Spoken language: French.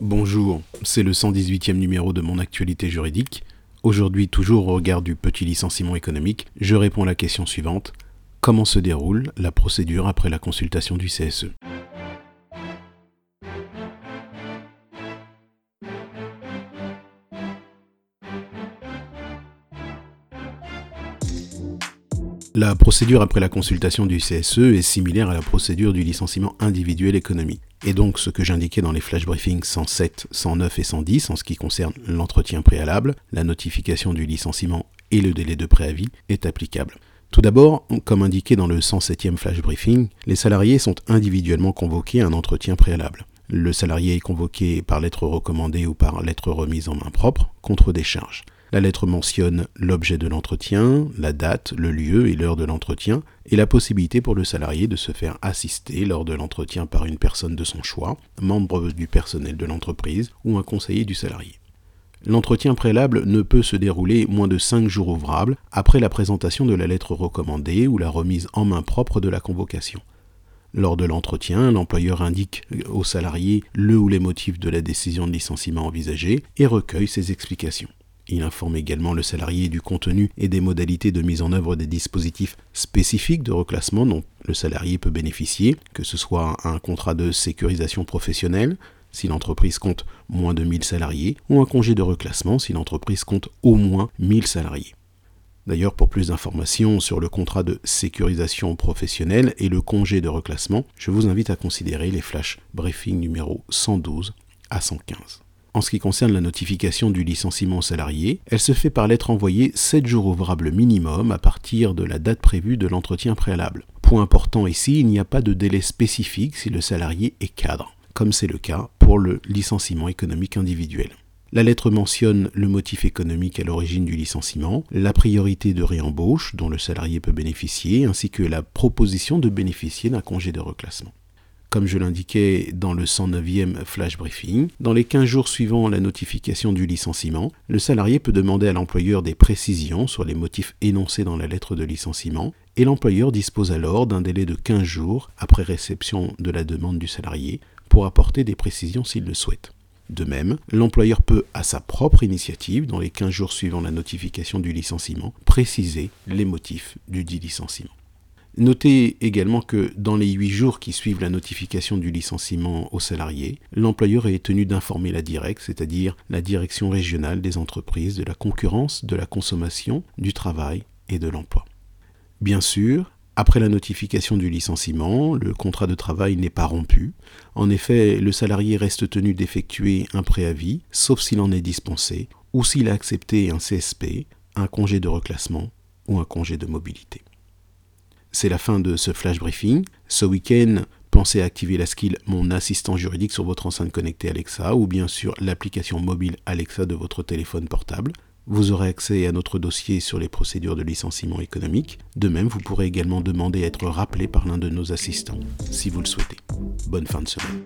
Bonjour, c'est le 118e numéro de mon actualité juridique. Aujourd'hui, toujours au regard du petit licenciement économique, je réponds à la question suivante. Comment se déroule la procédure après la consultation du CSE La procédure après la consultation du CSE est similaire à la procédure du licenciement individuel économique. Et donc ce que j'indiquais dans les flash briefings 107, 109 et 110 en ce qui concerne l'entretien préalable, la notification du licenciement et le délai de préavis est applicable. Tout d'abord, comme indiqué dans le 107e flash briefing, les salariés sont individuellement convoqués à un entretien préalable. Le salarié est convoqué par lettre recommandée ou par lettre remise en main propre contre des charges. La lettre mentionne l'objet de l'entretien, la date, le lieu et l'heure de l'entretien, et la possibilité pour le salarié de se faire assister lors de l'entretien par une personne de son choix, membre du personnel de l'entreprise ou un conseiller du salarié. L'entretien préalable ne peut se dérouler moins de 5 jours ouvrables après la présentation de la lettre recommandée ou la remise en main propre de la convocation. Lors de l'entretien, l'employeur indique au salarié le ou les motifs de la décision de licenciement envisagée et recueille ses explications. Il informe également le salarié du contenu et des modalités de mise en œuvre des dispositifs spécifiques de reclassement dont le salarié peut bénéficier, que ce soit un contrat de sécurisation professionnelle, si l'entreprise compte moins de 1000 salariés, ou un congé de reclassement si l'entreprise compte au moins 1000 salariés. D'ailleurs, pour plus d'informations sur le contrat de sécurisation professionnelle et le congé de reclassement, je vous invite à considérer les flash briefing numéro 112 à 115. En ce qui concerne la notification du licenciement salarié, elle se fait par lettre envoyée 7 jours ouvrables minimum à partir de la date prévue de l'entretien préalable. Point important ici, il n'y a pas de délai spécifique si le salarié est cadre, comme c'est le cas pour le licenciement économique individuel. La lettre mentionne le motif économique à l'origine du licenciement, la priorité de réembauche dont le salarié peut bénéficier, ainsi que la proposition de bénéficier d'un congé de reclassement comme je l'indiquais dans le 109e flash briefing. Dans les 15 jours suivant la notification du licenciement, le salarié peut demander à l'employeur des précisions sur les motifs énoncés dans la lettre de licenciement, et l'employeur dispose alors d'un délai de 15 jours après réception de la demande du salarié pour apporter des précisions s'il le souhaite. De même, l'employeur peut, à sa propre initiative, dans les 15 jours suivant la notification du licenciement, préciser les motifs du dit licenciement. Notez également que dans les huit jours qui suivent la notification du licenciement au salarié, l'employeur est tenu d'informer la DIREC, c'est-à-dire la direction régionale des entreprises, de la concurrence, de la consommation, du travail et de l'emploi. Bien sûr, après la notification du licenciement, le contrat de travail n'est pas rompu. En effet, le salarié reste tenu d'effectuer un préavis, sauf s'il en est dispensé, ou s'il a accepté un CSP, un congé de reclassement ou un congé de mobilité. C'est la fin de ce flash briefing. Ce week-end, pensez à activer la skill Mon assistant juridique sur votre enceinte connectée Alexa ou bien sur l'application mobile Alexa de votre téléphone portable. Vous aurez accès à notre dossier sur les procédures de licenciement économique. De même, vous pourrez également demander à être rappelé par l'un de nos assistants, si vous le souhaitez. Bonne fin de semaine.